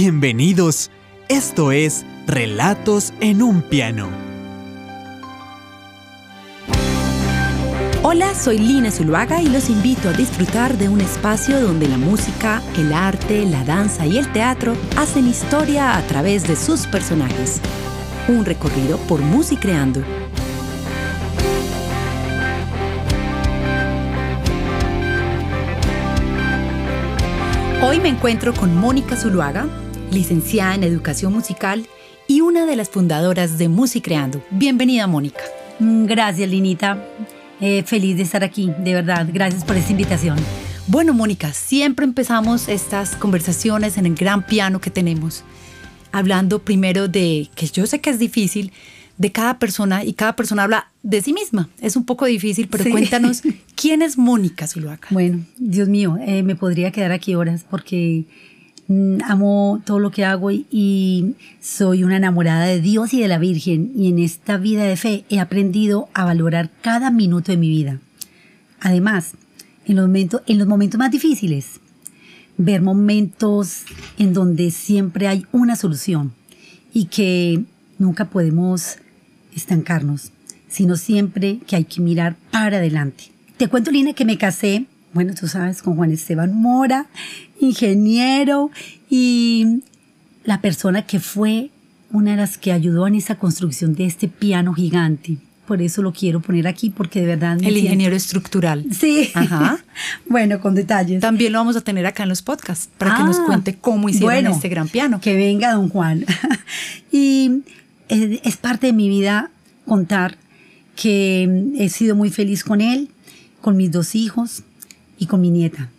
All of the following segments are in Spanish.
Bienvenidos. Esto es Relatos en un piano. Hola, soy Lina Zuluaga y los invito a disfrutar de un espacio donde la música, el arte, la danza y el teatro hacen historia a través de sus personajes. Un recorrido por Musicreando. Hoy me encuentro con Mónica Zuluaga, licenciada en Educación Musical y una de las fundadoras de Musicreando. Bienvenida, Mónica. Mm, Gracias, Linita. Eh, feliz de estar aquí, de verdad. Gracias por esta invitación. Bueno, Mónica, siempre empezamos estas conversaciones en el gran piano que tenemos, hablando primero de, que yo sé que es difícil, de cada persona y cada persona habla de sí misma. Es un poco difícil, pero Sí. cuéntanos, ¿quién es Mónica Zuluaga? Bueno, Dios mío, eh, me podría quedar aquí horas porque amo todo lo que hago y, y soy una enamorada de Dios y de la Virgen. Y en esta vida de fe he aprendido a valorar cada minuto de mi vida. Además, en los momentos, en los momentos más difíciles, ver momentos en donde siempre hay una solución y que nunca podemos estancarnos, sino siempre que hay que mirar para adelante. Te cuento, Lina, que me casé, bueno, tú sabes, con Juan Esteban Mora, ingeniero y la persona que fue una de las que ayudó en esa construcción de este piano gigante. Por eso lo quiero poner aquí, porque de verdad... El siento- ingeniero estructural. Sí. Ajá. bueno, con detalles. También lo vamos a tener acá en los podcasts para que nos Ah, cuente cómo hicieron bueno, este gran piano. Que venga don Juan. y es parte de mi vida contar que he sido muy feliz con él, con mis dos hijos y con mi nieta.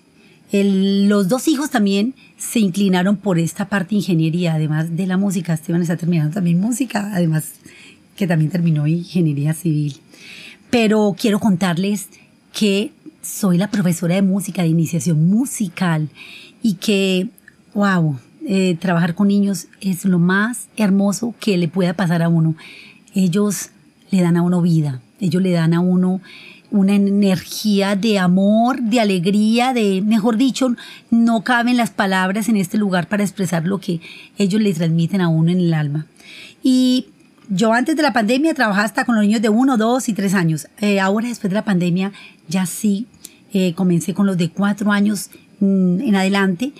El- los dos hijos también se inclinaron por esta parte de ingeniería, además de la música. Esteban está terminando también música, además que también terminó ingeniería civil. Pero quiero contarles que soy la profesora de música, de iniciación musical, y que, wow, eh, trabajar con niños es lo más hermoso que le pueda pasar a uno. Ellos le dan a uno vida, ellos le dan a uno una energía de amor, de alegría, de, mejor dicho, no caben las palabras en este lugar para expresar lo que ellos le transmiten a uno en el alma. Y yo antes de la pandemia trabajaba hasta con los niños de uno, dos y tres años. Eh, ahora después de la pandemia ya sí eh, comencé con los de cuatro años mm, en adelante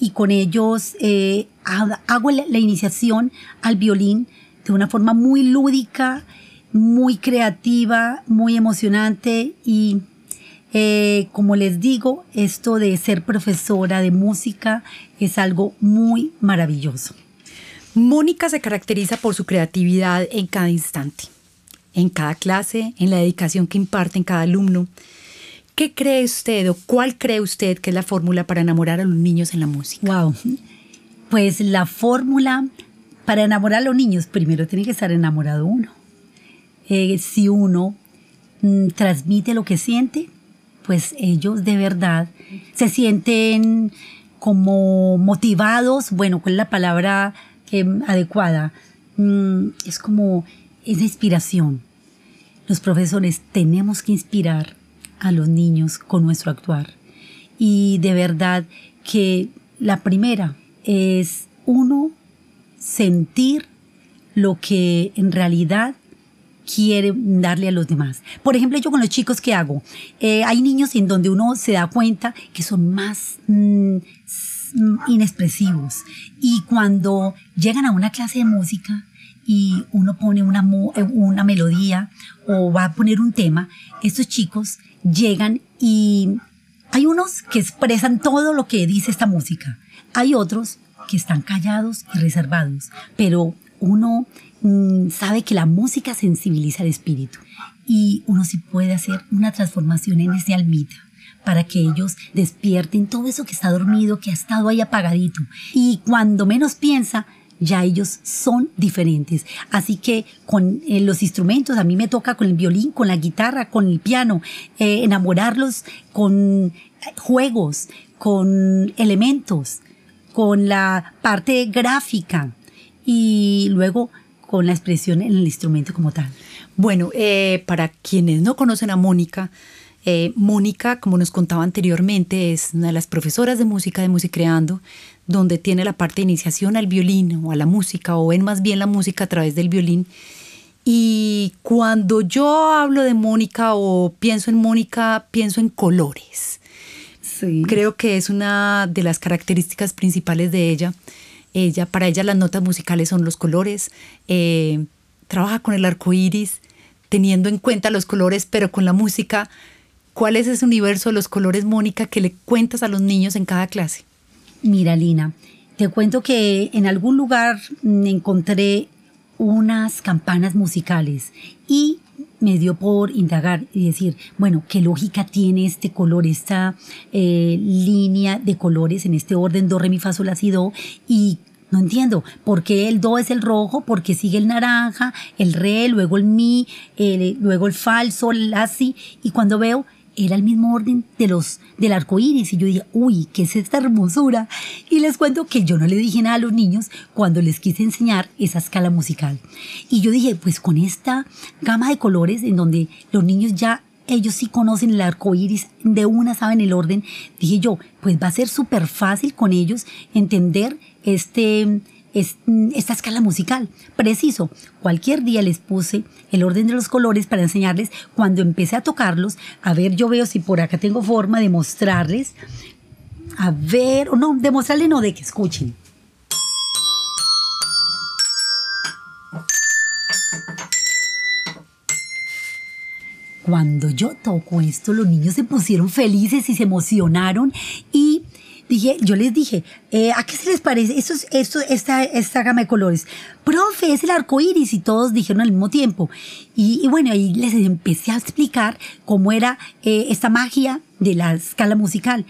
y con ellos eh, ha- hago la iniciación al violín de una forma muy lúdica, muy creativa, muy emocionante y eh, como les digo, esto de ser profesora de música es algo muy maravilloso. Mónica se caracteriza por su creatividad en cada instante, en cada clase, en la dedicación que imparte en cada alumno. ¿Qué cree usted o cuál cree usted que es la fórmula para enamorar a los niños en la música? Wow. Pues la fórmula para enamorar a los niños, primero tiene que estar enamorado uno. Eh, si uno mm, transmite lo que siente, pues ellos de verdad se sienten como motivados. Bueno, ¿cuál es la palabra eh, adecuada? Mm, es como esa inspiración. Los profesores tenemos que inspirar a los niños con nuestro actuar. Y de verdad que la primera es uno sentir lo que en realidad quiere darle a los demás. Por ejemplo, yo con los chicos que hago, eh, hay niños en donde uno se da cuenta que son más mm, inexpresivos y cuando llegan a una clase de música y uno pone una, eh, una melodía o va a poner un tema, estos chicos llegan y hay unos que expresan todo lo que dice esta música. Hay otros que están callados y reservados, pero uno mm, sabe que la música sensibiliza al espíritu y uno sí puede hacer una transformación en ese almita para que ellos despierten todo eso que está dormido, que ha estado ahí apagadito. Y cuando menos piensa, ya ellos son diferentes. Así que con eh, los instrumentos, a mí me toca con el violín, con la guitarra, con el piano, eh, enamorarlos con juegos, con elementos, con la parte gráfica y luego con la expresión en el instrumento como tal. Bueno, eh, para quienes no conocen a Mónica, Eh, Mónica, como nos contaba anteriormente, es una de las profesoras de música de Musicreando, donde tiene la parte de iniciación al violín o a la música, o ven más bien la música a través del violín. Y cuando yo hablo de Mónica o pienso en Mónica, pienso en colores. Sí. Creo que es una de las características principales de ella. Ella, para ella las notas musicales son los colores. Eh, trabaja con el arco iris, teniendo en cuenta los colores, pero con la música. ¿Cuál es ese universo de los colores, Mónica, que le cuentas a los niños en cada clase? Mira, Lina, te cuento que en algún lugar encontré unas campanas musicales y me dio por indagar y decir, bueno, ¿qué lógica tiene este color, esta eh, línea de colores en este orden, do, re, mi, fa, sol, la, si, do? Y no entiendo por qué el do es el rojo, porque sigue el naranja, el re, luego el mi, luego el falso, el la, si. Y cuando veo, era el mismo orden de los del arco iris. Y yo dije, uy, ¿qué es esta hermosura? Y les cuento que yo no le dije nada a los niños cuando les quise enseñar esa escala musical. Y yo dije, pues con esta gama de colores en donde los niños ya ellos sí conocen el arco iris, de una saben el orden. Dije yo, pues va a ser súper fácil con ellos entender este, esta escala musical. Preciso, cualquier día les puse el orden de los colores para enseñarles. Cuando empecé a tocarlos, a ver, yo veo si por acá tengo forma de mostrarles. A ver, o no, de mostrarles no, de que escuchen. Cuando yo toco esto, los niños se pusieron felices y se emocionaron y dije, yo les dije, eh, ¿a qué se les parece esto, esto, esta, esta gama de colores? Profe, es el arco iris y todos dijeron al mismo tiempo. Y, bueno, ahí les empecé a explicar cómo era eh, esta magia de la escala musical.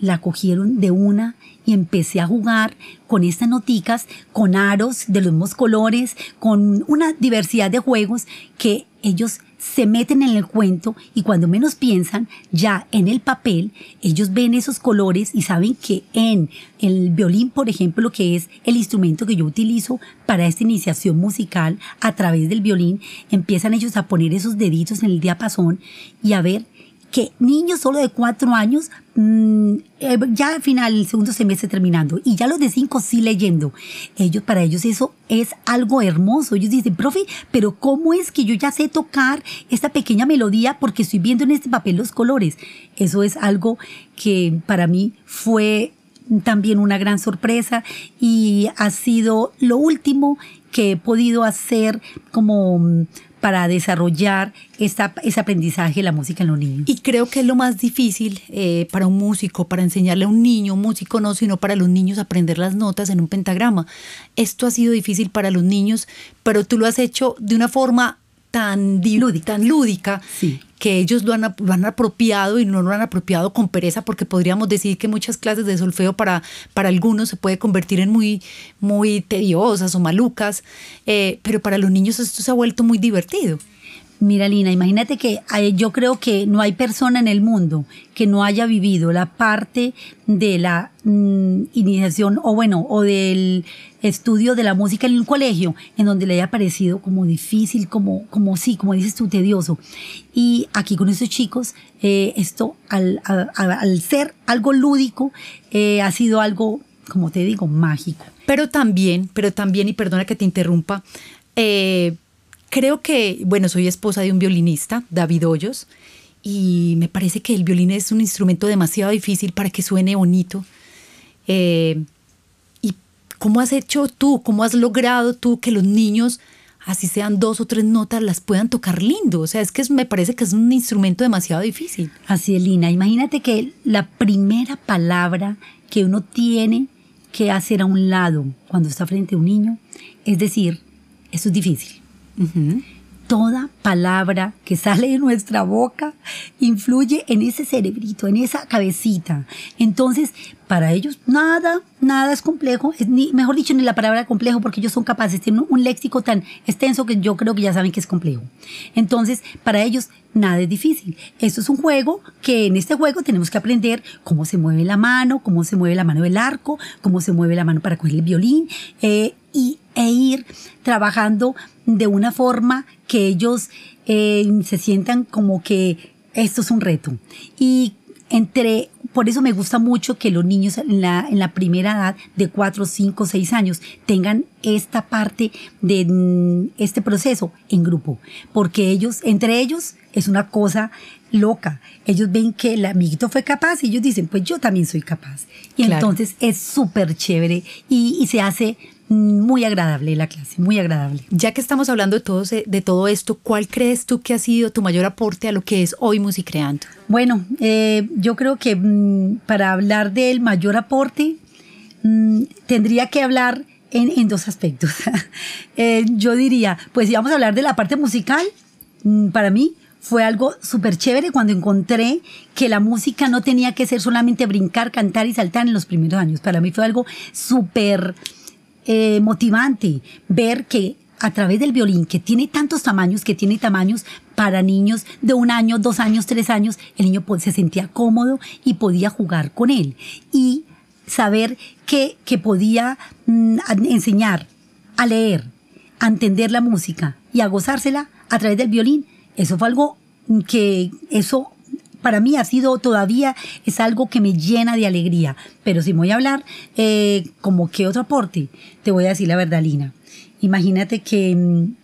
La cogieron de una y empecé a jugar con estas noticas, con aros de los mismos colores, con una diversidad de juegos que ellos se meten en el cuento y cuando menos piensan, ya en el papel, ellos ven esos colores y saben que en el violín, por ejemplo, que es el instrumento que yo utilizo para esta iniciación musical a través del violín, empiezan ellos a poner esos deditos en el diapasón y a ver que niños solo de cuatro años, mmm, eh, ya al final, el segundo semestre terminando, y ya los de cinco sí leyendo, ellos, para ellos eso es algo hermoso. Ellos dicen, profe, pero ¿cómo es que yo ya sé tocar esta pequeña melodía porque estoy viendo en este papel los colores? Eso es algo que para mí fue también una gran sorpresa y ha sido lo último que he podido hacer como para desarrollar esta, ese aprendizaje de la música en los niños. Y creo que es lo más difícil eh, para un músico, para enseñarle a un niño, un músico no, sino para los niños aprender las notas en un pentagrama. Esto ha sido difícil para los niños, pero tú lo has hecho de una forma tan lúdica, tan lúdica Sí. que ellos lo han, lo han apropiado y no lo han apropiado con pereza, porque podríamos decir que muchas clases de solfeo para, para algunos se puede convertir en muy, muy tediosas o malucas, eh, pero para los niños esto se ha vuelto muy divertido. Mira, Lina, imagínate que yo creo que no hay persona en el mundo que no haya vivido la parte de la mm, iniciación o bueno, o del estudio de la música en un colegio en donde le haya parecido como difícil, como, como sí, como dices tú, tedioso. Y aquí con estos chicos, eh, esto al ser algo lúdico, eh, ha sido algo, como te digo, mágico. Pero también, pero también, y perdona que te interrumpa, eh, creo que, bueno, soy esposa de un violinista, David Hoyos, y me parece que el violín es un instrumento demasiado difícil para que suene bonito. Eh, ¿Y cómo has hecho tú, cómo has logrado tú que los niños, así sean dos o tres notas, las puedan tocar lindo? O sea, es que es- me parece que es un instrumento demasiado difícil. Así es, Lina. Imagínate que la primera palabra que uno tiene que hacer a un lado cuando está frente a un niño es decir, eso es difícil. Toda palabra que sale de nuestra boca influye en ese cerebrito, en esa cabecita. Entonces, para ellos nada, nada es complejo, es ni, mejor dicho, ni la palabra complejo, porque ellos son capaces, tienen un léxico tan extenso que yo creo que ya saben que es complejo. Entonces, para ellos nada es difícil. Esto es un juego que en este juego tenemos que aprender cómo se mueve la mano, cómo se mueve la mano del arco, cómo se mueve la mano para coger el violín eh, y, e ir trabajando de una forma que ellos eh, se sientan como que esto es un reto. Y entre, por eso me gusta mucho que los niños en la, en la primera edad de 4, 5, 6 años tengan esta parte de mm, este proceso en grupo, porque ellos, entre ellos, es una cosa loca. Ellos ven que el amiguito fue capaz y ellos dicen, pues yo también soy capaz. Y Claro. entonces es súper chévere y, y se hace muy agradable la clase, muy agradable. Ya que estamos hablando de todo, de todo esto, ¿cuál crees tú que ha sido tu mayor aporte a lo que es hoy Musicreando? Bueno, eh, yo creo que mm, para hablar del mayor aporte mm, tendría que hablar en, en dos aspectos. Eh, yo diría, pues si vamos a hablar de la parte musical, mm, para mí fue algo súper chévere cuando encontré que la música no tenía que ser solamente brincar, cantar y saltar en los primeros años. Para mí fue algo súper eh, motivante ver que a través del violín, que tiene tantos tamaños, que tiene tamaños para niños de un año, dos años, tres años, el niño se sentía cómodo y podía jugar con él. Y saber que, que podía mm, enseñar a leer, a entender la música y a gozársela a través del violín, eso fue algo que eso para mí ha sido todavía, es algo que me llena de alegría. Pero si voy a hablar, eh, como que otro aporte, te voy a decir la verdad, Lina. Imagínate que, mm,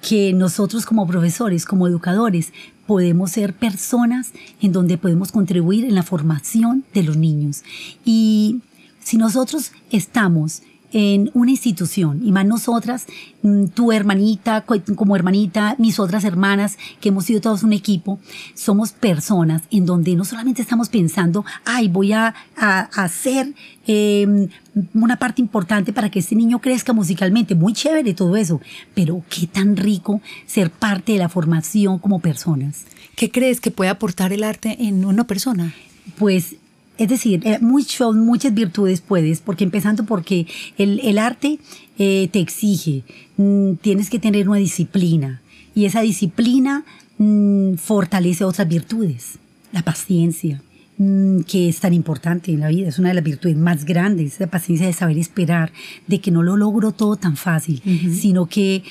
que nosotros como profesores, como educadores, podemos ser personas en donde podemos contribuir en la formación de los niños. Y si nosotros estamos en una institución, y más nosotras, mm, tu hermanita, co- como hermanita, mis otras hermanas, que hemos sido todos un equipo, somos personas en donde no solamente estamos pensando, ay, voy a, a- a hacer eh, una parte importante para que este niño crezca musicalmente, muy chévere todo eso, pero qué tan rico ser parte de la formación como personas. ¿Qué crees que puede aportar el arte en una persona? Pues, es decir, eh, mucho- muchas virtudes puedes, porque empezando porque el, el arte eh, te exige, mm, tienes que tener una disciplina y esa disciplina mm, fortalece otras virtudes, la paciencia mm, que es tan importante en la vida, es una de las virtudes más grandes, la paciencia de saber esperar, de que no lo logro todo tan fácil, sino que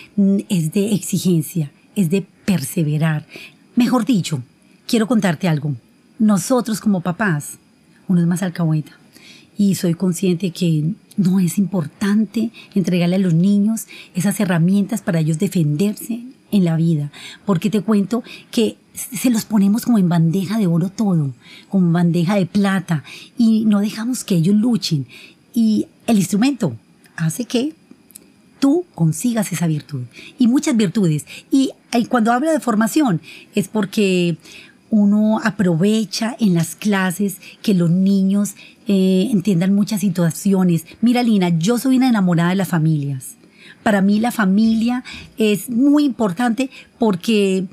es de exigencia, es de perseverar. Mejor dicho, quiero contarte algo. Nosotros como papás, uno es más alcahueta, y soy consciente que no es importante entregarle a los niños esas herramientas para ellos defenderse en la vida, porque te cuento que se los ponemos como en bandeja de oro todo, como bandeja de plata, y no dejamos que ellos luchen. Y el instrumento hace que tú consigas esa virtud y muchas virtudes. Y, y cuando hablo de formación es porque uno aprovecha en las clases que los niños eh, entiendan muchas situaciones. Mira, Lina, yo soy una enamorada de las familias. Para mí la familia es muy importante porque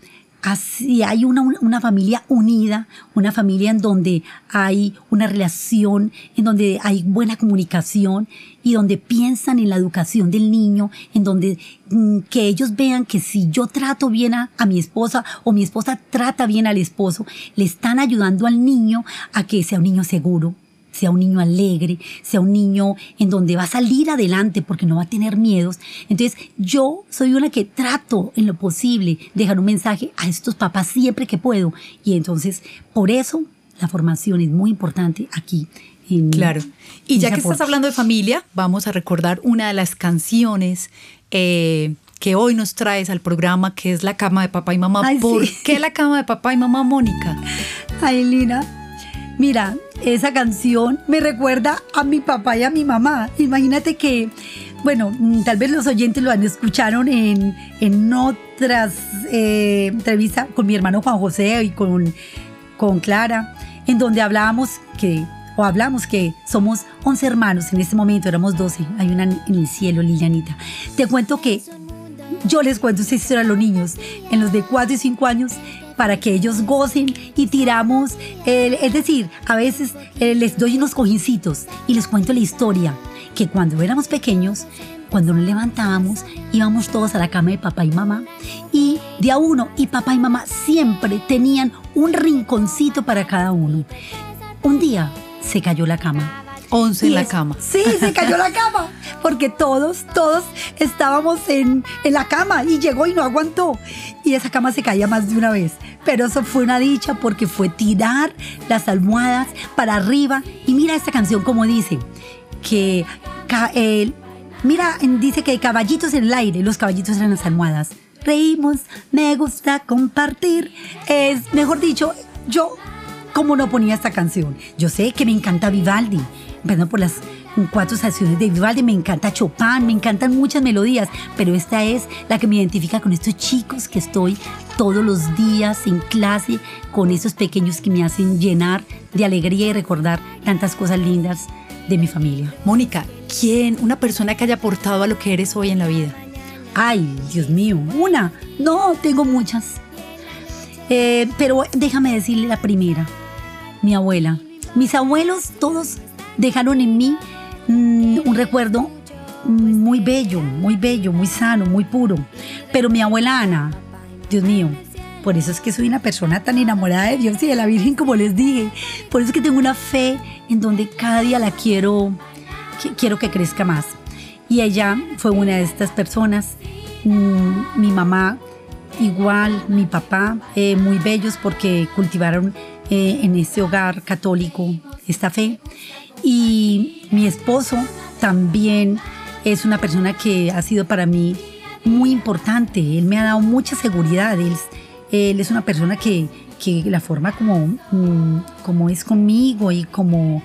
así hay una, una familia unida, una familia en donde hay una relación, en donde hay buena comunicación y donde piensan en la educación del niño, en donde mm, que ellos vean que si yo trato bien a, a mi esposa o mi esposa trata bien al esposo, le están ayudando al niño a que sea un niño seguro, sea un niño alegre, sea un niño en donde va a salir adelante porque no va a tener miedos. Entonces yo soy una que trato en lo posible dejar un mensaje a estos papás siempre que puedo. Y entonces por eso la formación es muy importante aquí. En, Claro. Y ya que estás hablando de familia, vamos a recordar una de las canciones eh, que hoy nos traes al programa, que es La cama de papá y mamá. Ay, ¿Por sí. qué la cama de papá y mamá, Mónica? Ay, Lina. Mira, esa canción me recuerda a mi papá y a mi mamá. Imagínate que, bueno, mm, tal vez los oyentes lo han escucharon en, en otras eh, entrevistas con mi hermano Juan José y con, con Clara, en donde hablábamos que, o hablamos que somos 11 hermanos en este momento, éramos 12. Hay una en el cielo, Lilianita. Te cuento que yo les cuento esta historia a los niños, en los de 4 y 5 años, para que ellos gocen y tiramos, es decir, a veces eh, les doy unos cojincitos y les cuento la historia, que cuando éramos pequeños, cuando nos levantábamos, íbamos todos a la cama de papá y mamá y de a uno y papá y mamá siempre tenían un rinconcito para cada uno. Un día se cayó la cama 11 en la cama. Sí, se cayó la cama, porque todos, todos estábamos en, en la cama y llegó y no aguantó. Y esa cama se caía más de una vez. Pero eso fue una dicha porque fue tirar las almohadas para arriba. Y mira esta canción como dice, que mira, dice que hay caballitos en el aire, los caballitos eran las almohadas. Reímos, me gusta compartir. Es, mejor dicho, yo, como no ponía esta canción? Yo sé que me encanta Vivaldi, empezando por las cuatro estaciones de Vivaldi, me encanta Chopin, me encantan muchas melodías, pero esta es la que me identifica con estos chicos que estoy todos los días en clase, con esos pequeños que me hacen llenar de alegría y recordar tantas cosas lindas de mi familia. Mónica, ¿quién, una persona que haya aportado a lo que eres hoy en la vida? Ay, Dios mío, una. No, tengo muchas. Eh, pero déjame decirle la primera, mi abuela. Mis abuelos todos dejaron en mí mm, un recuerdo muy bello, muy bello, muy sano, muy puro. Pero mi abuela Ana, Dios mío, por eso es que soy una persona tan enamorada de Dios y de la Virgen como les dije. Por eso es que tengo una fe en donde cada día la quiero, quiero que crezca más. Y ella fue una de estas personas. Mm, mi mamá igual, mi papá, eh, muy bellos porque cultivaron eh, en este hogar católico esta fe. Y mi esposo también es una persona que ha sido para mí muy importante. Él me ha dado mucha seguridad. Él, es una persona que, que la forma como, mm, como es conmigo y como...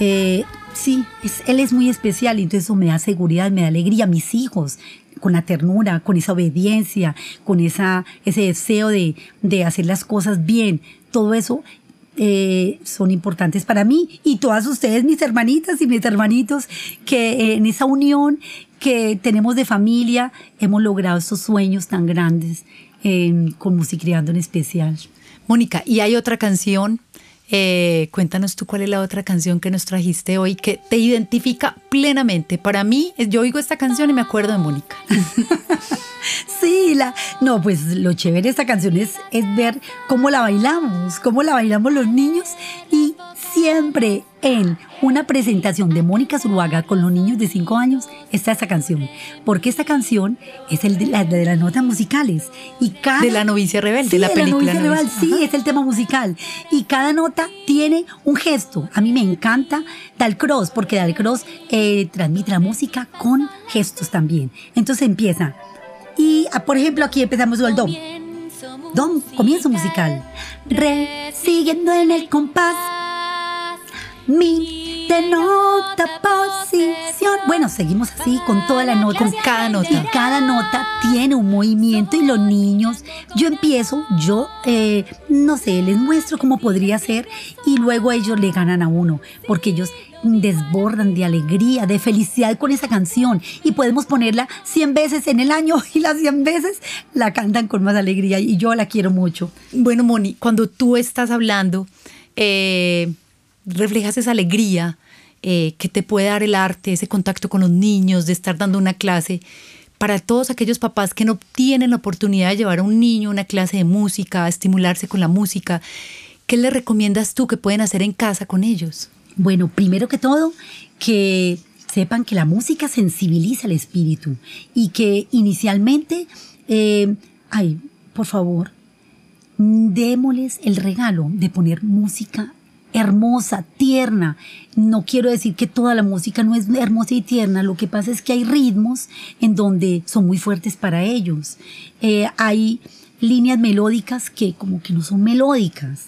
Eh, sí, él es muy especial entonces me da seguridad, me da alegría. Mis hijos, con la ternura, con esa obediencia, con esa, ese deseo de, de hacer las cosas bien, todo eso eh, son importantes para mí y todas ustedes, mis hermanitas y mis hermanitos, que en esa unión que tenemos de familia hemos logrado esos sueños tan grandes eh, con Musicreando en especial. Mónica, y hay otra canción eh, cuéntanos tú cuál es la otra canción que nos trajiste hoy que te identifica plenamente. Para mí, yo oigo esta canción y me acuerdo de Mónica. sí, la, no, pues lo chévere de esta canción es, es ver cómo la bailamos, cómo la bailamos los niños y siempre en una presentación de Mónica Zuluaga con los niños de 5 años está esta canción. Porque esta canción es el de, la, de las notas musicales. Y cada, de la novicia rebelde, sí, la película. La novicia rebelde, sí, es el tema musical. Y cada nota tiene un gesto. A mí me encanta Dalcross, porque Dalcross eh, transmite la música con gestos también. Entonces empieza. Y, ah, por ejemplo, aquí empezamos con el dom. Dom, comienzo musical. Re, siguiendo en el compás mi de nota posición. Bueno, seguimos así con toda la nota. Con cada nota. Y cada nota tiene un movimiento y los niños, yo empiezo, yo, eh, no sé, les muestro cómo podría ser y luego ellos le ganan a uno, porque ellos desbordan de alegría, de felicidad con esa canción y podemos ponerla 100 veces en el año y las 100 veces la cantan con más alegría y yo la quiero mucho. Bueno, Moni, cuando tú estás hablando, eh, reflejas esa alegría eh, que te puede dar el arte, ese contacto con los niños, de estar dando una clase. Para todos aquellos papás que no tienen la oportunidad de llevar a un niño a una clase de música, estimularse con la música, ¿qué le recomiendas tú que pueden hacer en casa con ellos? Bueno, primero que todo, que sepan que la música sensibiliza el espíritu y que inicialmente, eh, ay, por favor, démosles el regalo de poner música hermosa, tierna. No quiero decir que toda la música no es hermosa y tierna, lo que pasa es que hay ritmos en donde son muy fuertes para ellos. Eh, hay líneas melódicas que como que no son melódicas.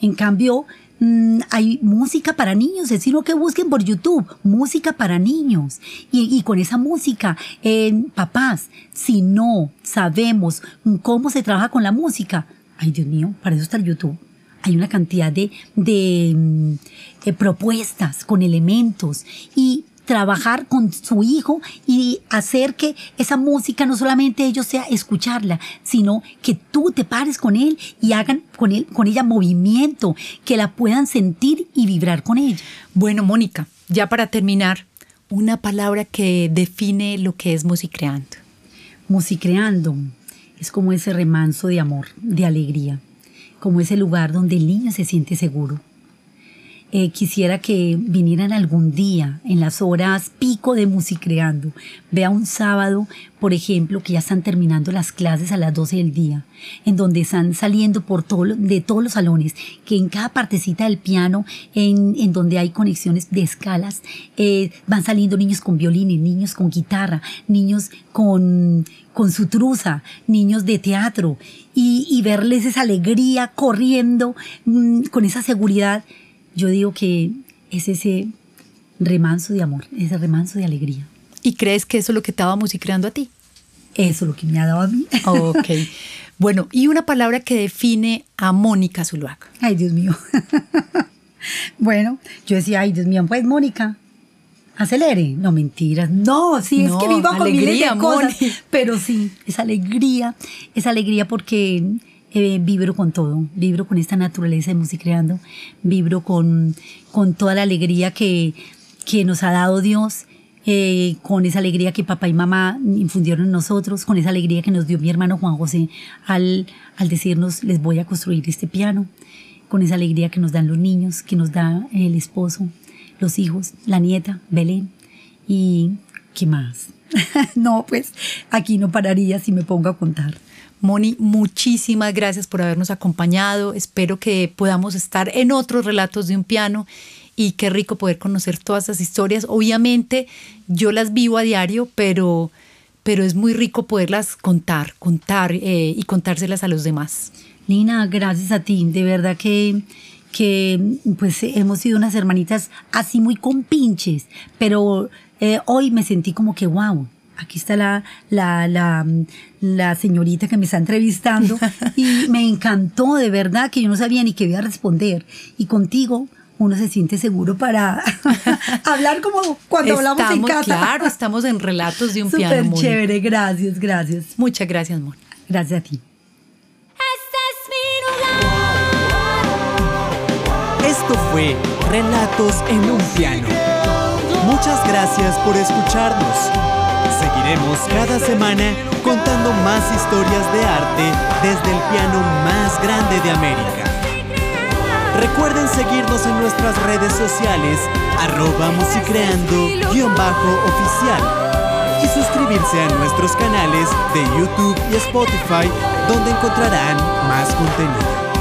En cambio, mm, hay música para niños, es decir, lo que busquen por YouTube, música para niños. Y, con esa música, eh, papás, si no sabemos cómo se trabaja con la música, ay Dios mío, para eso está el YouTube hay una cantidad de, mm, de, propuestas con elementos y trabajar con su hijo y hacer que esa música no solamente ellos sea escucharla, sino que tú te pares con él y hagan con él con ella movimiento, que la puedan sentir y vibrar con ella. Bueno, Mónica, ya para terminar, una palabra que define lo que es musicreando. Musicreando es como ese remanso de amor, de alegría como ese lugar donde el niño se siente seguro. Eh, quisiera que vinieran algún día en las horas pico de Musicreando. Vea un sábado, por ejemplo, que ya están terminando las clases a las 12 del día, en donde están saliendo por todo, de todos los salones, que en cada partecita del piano, en, en donde hay conexiones de escalas, eh, van saliendo niños con violines, niños con guitarra, niños con, con su truza, niños de teatro, y, y verles esa alegría corriendo mm, con esa seguridad yo digo que es ese remanso de amor, ese remanso de alegría. ¿Y crees que eso es lo que te estaba musicreando a ti? Eso es lo que me ha dado a mí. Ok. Bueno, y una palabra que define a Mónica Zuluaga. Ay, Dios mío. bueno, yo decía, ay, Dios mío, pues Mónica, acelere. No, mentiras. No, sí, es que vivo con miles de cosas. Pero sí, esa alegría, esa alegría porque eh, vibro con todo, vibro con esta naturaleza de música creando, vibro con, con toda la alegría que, que nos ha dado Dios, eh, con esa alegría que papá y mamá infundieron en nosotros, con esa alegría que nos dio mi hermano Juan José al, al decirnos, les voy a construir este piano, con esa alegría que nos dan los niños, que nos da el esposo, los hijos, la nieta, Belén, y ¿qué más? no, pues aquí no pararía si me pongo a contar. Moni, muchísimas gracias por habernos acompañado. Espero que podamos estar en otros relatos de un piano y qué rico poder conocer todas esas historias. Obviamente yo las vivo a diario, pero, pero es muy rico poderlas contar, contar eh, y contárselas a los demás. Nina, gracias a ti. De verdad que, que pues hemos sido unas hermanitas así muy compinches, pero eh, hoy me sentí como que wow aquí está la, la, la, la, señorita que me está entrevistando y me encantó de verdad que yo no sabía ni qué iba a responder. Y contigo uno se siente seguro para hablar como cuando hablamos en casa. Claro, estamos en relatos de un piano. Súper chévere, gracias, gracias. Muchas gracias, Moni. Gracias a ti. Esto fue Relatos en un piano. Muchas gracias por escucharnos. Seguiremos cada semana contando más historias de arte desde el piano más grande de América. Recuerden seguirnos en nuestras redes sociales, arroba musicreando-oficial y suscribirse a nuestros canales de YouTube y Spotify, donde encontrarán más contenido.